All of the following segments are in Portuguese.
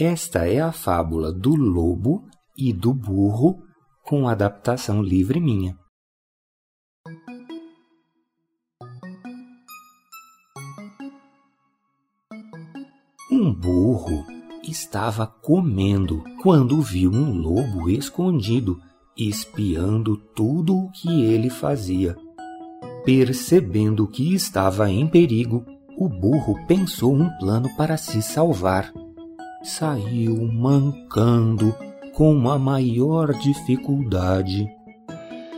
Esta é a fábula do lobo e do burro, com adaptação livre minha. Um burro estava comendo quando viu um lobo escondido, espiando tudo o que ele fazia. Percebendo que estava em perigo, o burro pensou um plano para se salvar. Saiu mancando com a maior dificuldade.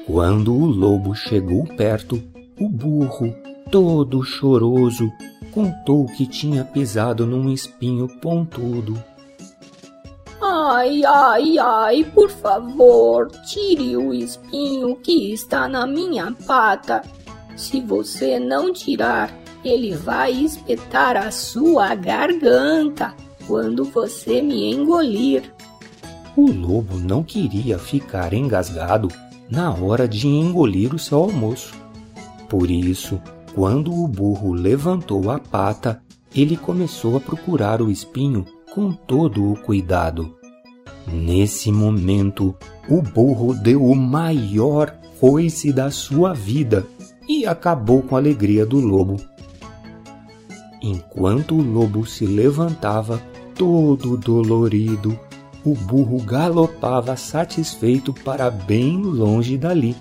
Quando o lobo chegou perto, o burro, todo choroso, contou que tinha pisado num espinho pontudo. Ai, ai, ai, por favor, tire o espinho que está na minha pata. Se você não tirar, ele vai espetar a sua garganta quando você me engolir. O lobo não queria ficar engasgado na hora de engolir o seu almoço. Por isso, quando o burro levantou a pata, ele começou a procurar o espinho com todo o cuidado. Nesse momento, o burro deu o maior coice da sua vida e acabou com a alegria do lobo. Enquanto o lobo se levantava, todo dolorido, o burro galopava satisfeito para bem longe dali.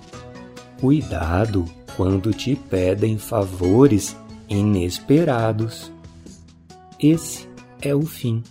Cuidado quando te pedem favores inesperados. Esse é o fim.